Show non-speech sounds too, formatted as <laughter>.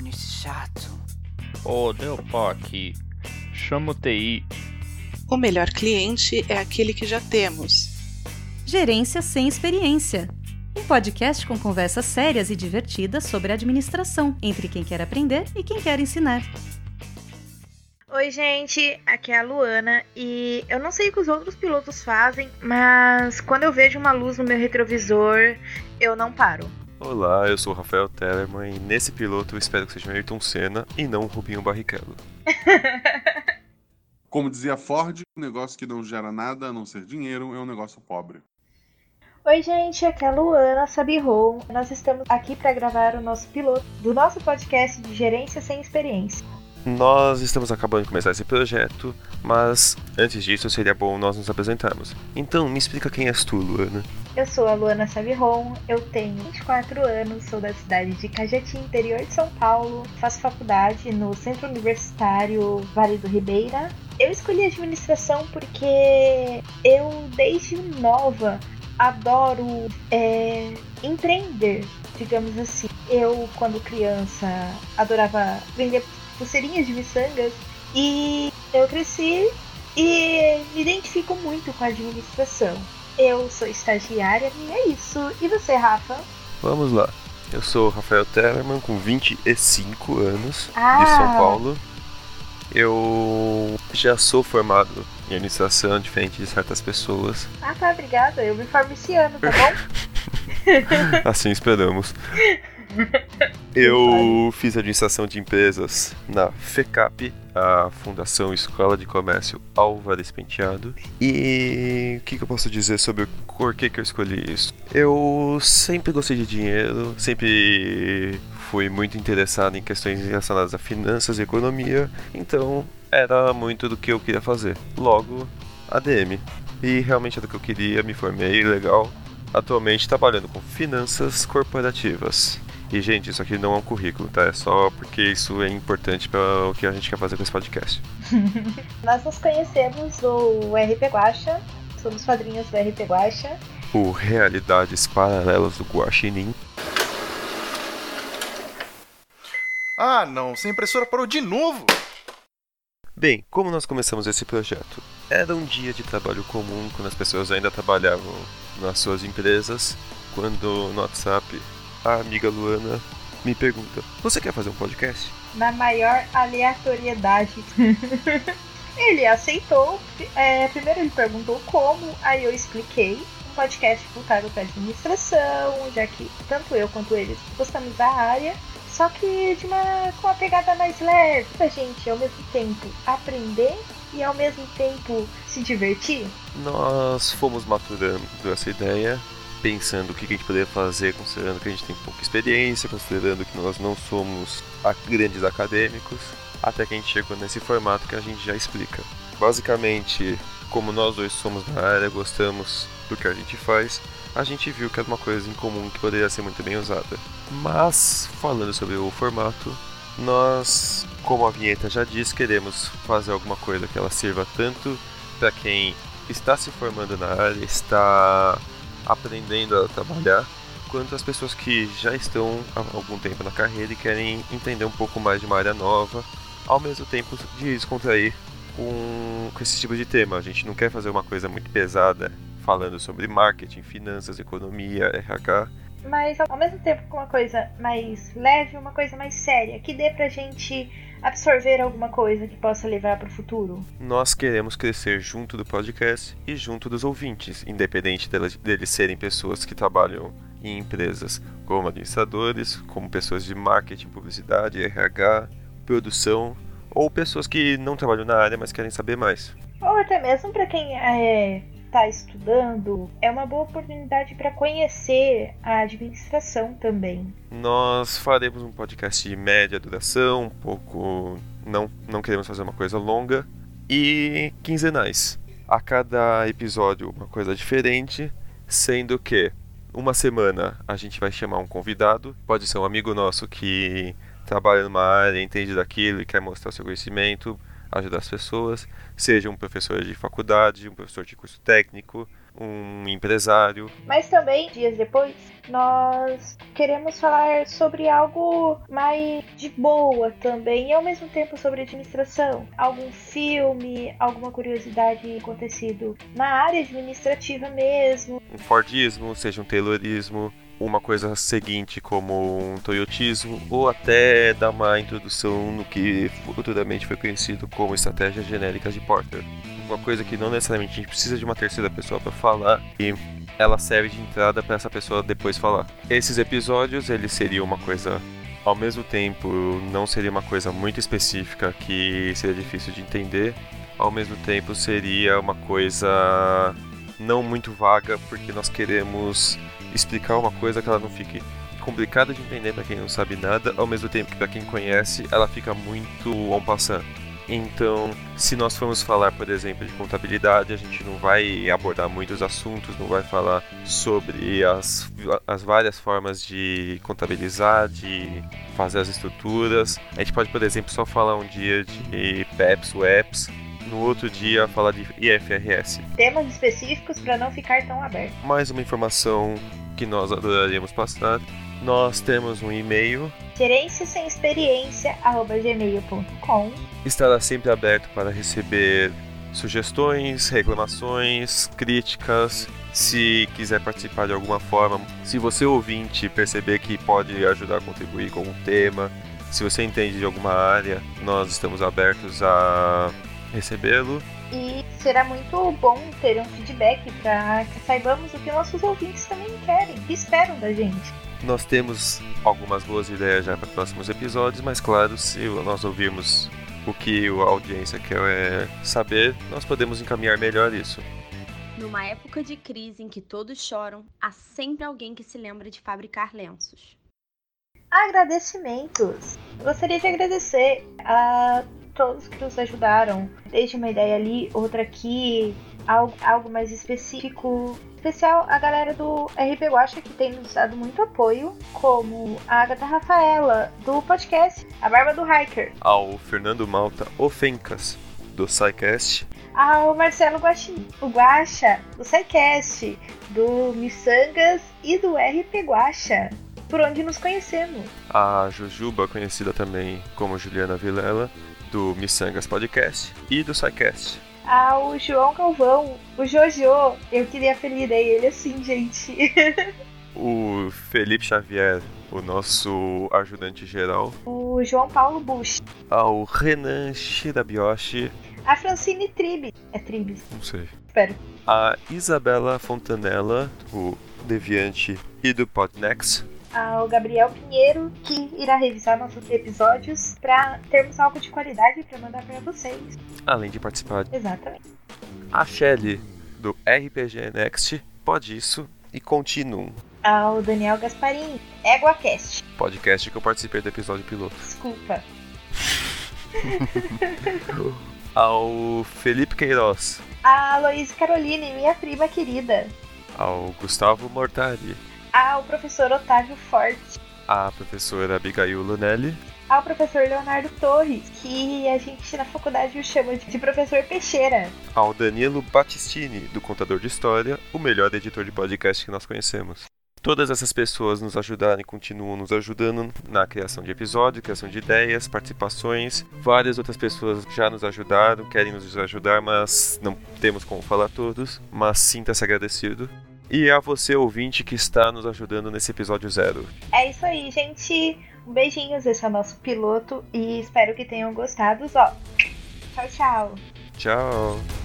telefone chato. Ô, oh, deu pau aqui. Chama o TI. O melhor cliente é aquele que já temos. Gerência sem experiência. Um podcast com conversas sérias e divertidas sobre administração, entre quem quer aprender e quem quer ensinar. Oi, gente, aqui é a Luana e eu não sei o que os outros pilotos fazem, mas quando eu vejo uma luz no meu retrovisor, eu não paro. Olá, eu sou o Rafael Tellerman e nesse piloto eu espero que seja Ayrton Senna e não Rubinho Barrichello. <laughs> Como dizia Ford, um negócio que não gera nada a não ser dinheiro é um negócio pobre. Oi, gente, aqui é a Luana Sabirro. Nós estamos aqui para gravar o nosso piloto do nosso podcast de Gerência Sem Experiência. Nós estamos acabando de começar esse projeto, mas antes disso seria bom nós nos apresentarmos. Então, me explica quem és tu, Luana. Eu sou a Luana Saviron, eu tenho 24 anos, sou da cidade de Cajati, interior de São Paulo, faço faculdade no Centro Universitário Vale do Ribeira. Eu escolhi administração porque eu, desde nova, adoro é, empreender, digamos assim. Eu, quando criança, adorava vender pulseirinhas de miçangas e eu cresci e me identifico muito com a administração. Eu sou estagiária e é isso. E você, Rafa? Vamos lá. Eu sou Rafael Tellerman, com 25 anos, ah. de São Paulo. Eu já sou formado em administração, diferente de certas pessoas. Ah, tá, obrigada. Eu me formo esse ano, tá bom? <laughs> assim esperamos. <laughs> Eu fiz administração de empresas na FECAP, a Fundação Escola de Comércio Álvares Penteado. E o que, que, eu posso dizer sobre por que, que eu escolhi isso? Eu sempre gostei de dinheiro, sempre fui muito interessado em questões relacionadas a finanças e economia, então era muito do que eu queria fazer. Logo, ADM. E realmente era o que eu queria, me formei, legal. Atualmente trabalhando com finanças corporativas. E, gente, isso aqui não é um currículo, tá? É só porque isso é importante para o que a gente quer fazer com esse podcast. <laughs> Nós nos conhecemos do RP Guacha, somos padrinhos do RP Guacha. O Realidades Paralelas do Guaxinim. Ah, não, essa impressora parou de novo! Bem, como nós começamos esse projeto? Era um dia de trabalho comum, quando as pessoas ainda trabalhavam nas suas empresas, quando no WhatsApp a amiga Luana me pergunta: Você quer fazer um podcast? Na maior aleatoriedade. <laughs> ele aceitou. É, primeiro ele perguntou como, aí eu expliquei. Um podcast voltado para administração, já que tanto eu quanto ele gostamos da área. Só que de uma, com uma pegada mais leve, pra gente ao mesmo tempo aprender e ao mesmo tempo se divertir. Nós fomos maturando essa ideia pensando o que a gente poderia fazer, considerando que a gente tem pouca experiência, considerando que nós não somos grandes acadêmicos, até que a gente chegou nesse formato que a gente já explica. Basicamente, como nós dois somos na área, gostamos do que a gente faz, a gente viu que era uma coisa em comum que poderia ser muito bem usada. Mas, falando sobre o formato, nós, como a vinheta já diz, queremos fazer alguma coisa que ela sirva tanto para quem está se formando na área, está aprendendo a trabalhar, quanto as pessoas que já estão há algum tempo na carreira e querem entender um pouco mais de uma área nova, ao mesmo tempo de descontrair com, com esse tipo de tema. A gente não quer fazer uma coisa muito pesada falando sobre marketing, finanças, economia, RH. Mas ao mesmo tempo com uma coisa mais leve, uma coisa mais séria, que dê pra gente absorver alguma coisa que possa levar para o futuro? Nós queremos crescer junto do podcast e junto dos ouvintes, independente deles, deles serem pessoas que trabalham em empresas como administradores, como pessoas de marketing, publicidade, RH, produção, ou pessoas que não trabalham na área, mas querem saber mais. Ou até mesmo para quem é está estudando, é uma boa oportunidade para conhecer a administração também. Nós faremos um podcast de média duração, um pouco. Não, não queremos fazer uma coisa longa. E quinzenais. A cada episódio, uma coisa diferente, sendo que uma semana a gente vai chamar um convidado, pode ser um amigo nosso que trabalha numa área, entende daquilo e quer mostrar seu conhecimento ajudar as pessoas, seja um professor de faculdade, um professor de curso técnico, um empresário. Mas também, dias depois, nós queremos falar sobre algo mais de boa também e ao mesmo tempo sobre administração. Algum filme, alguma curiosidade acontecido na área administrativa mesmo. Um Fordismo, seja um Taylorismo, uma coisa seguinte como um Toyotismo, ou até dar uma introdução no que futuramente foi conhecido como estratégias genéricas de Porter. Uma coisa que não necessariamente a gente precisa de uma terceira pessoa para falar e ela serve de entrada para essa pessoa depois falar. Esses episódios, eles seriam uma coisa ao mesmo tempo, não seria uma coisa muito específica que seria difícil de entender, ao mesmo tempo seria uma coisa não muito vaga, porque nós queremos explicar uma coisa que ela não fique complicada de entender para quem não sabe nada, ao mesmo tempo que para quem conhece, ela fica muito en passant. Então, se nós formos falar, por exemplo, de contabilidade, a gente não vai abordar muitos assuntos, não vai falar sobre as, as várias formas de contabilizar, de fazer as estruturas. A gente pode, por exemplo, só falar um dia de PEPs, WEPs, no outro dia falar de IFRS. Temas específicos para não ficar tão aberto. Mais uma informação que nós adoraríamos passar. Nós temos um e-mail gerência sem experiência gmail.com estará sempre aberto para receber sugestões, reclamações, críticas. Se quiser participar de alguma forma, se você ouvinte perceber que pode ajudar a contribuir com um tema, se você entende de alguma área, nós estamos abertos a recebê-lo. E será muito bom ter um feedback para que saibamos o que nossos ouvintes também querem, que esperam da gente. Nós temos algumas boas ideias já para próximos episódios, mas claro, se nós ouvirmos o que a audiência quer é saber, nós podemos encaminhar melhor isso. Numa época de crise em que todos choram, há sempre alguém que se lembra de fabricar lenços. Agradecimentos! Gostaria de agradecer a todos que nos ajudaram, desde uma ideia ali, outra aqui, algo, algo mais específico. Especial a galera do RP Guacha que tem nos dado muito apoio, como a Agatha Rafaela, do podcast A Barba do Hiker. Ao Fernando Malta Ofencas, do SciCast. Ao Marcelo Guaxi, o Guacha, do SciCast, do Missangas e do RP Guacha por onde nos conhecemos. A Jujuba, conhecida também como Juliana Vilela, do Missangas Podcast e do SciCast. Ao João Galvão, o Jojo, eu queria apelidar ele assim, gente. <laughs> o Felipe Xavier, o nosso ajudante geral. O João Paulo Bush. Ao Renan Shirabioshi. A Francine Tribe. É Tribes? Não sei. Espero. A Isabela Fontanella, do Deviante e do Podnext ao Gabriel Pinheiro, que irá revisar nossos episódios para termos algo de qualidade para mandar para vocês. Além de participar. Exatamente. A Shelly, do RPG Next, pode isso e continuam. Ao Daniel Gasparim, EguaCast. Podcast que eu participei do episódio piloto. Desculpa. <laughs> ao Felipe Queiroz. A Luiz Caroline, minha prima querida. Ao Gustavo Mortari ao professor Otávio Forte, a professora Abigail Lunelli, ao professor Leonardo Torres, que a gente na faculdade o chama de professor Peixeira, ao Danilo Battistini, do Contador de História, o melhor editor de podcast que nós conhecemos. Todas essas pessoas nos ajudaram e continuam nos ajudando na criação de episódios, criação de ideias, participações. Várias outras pessoas já nos ajudaram, querem nos ajudar, mas não temos como falar todos. Mas sinta-se agradecido e a você, ouvinte, que está nos ajudando nesse episódio zero. É isso aí, gente. Um beijinhos, esse é o nosso piloto e espero que tenham gostado. Ó, tchau, tchau. Tchau.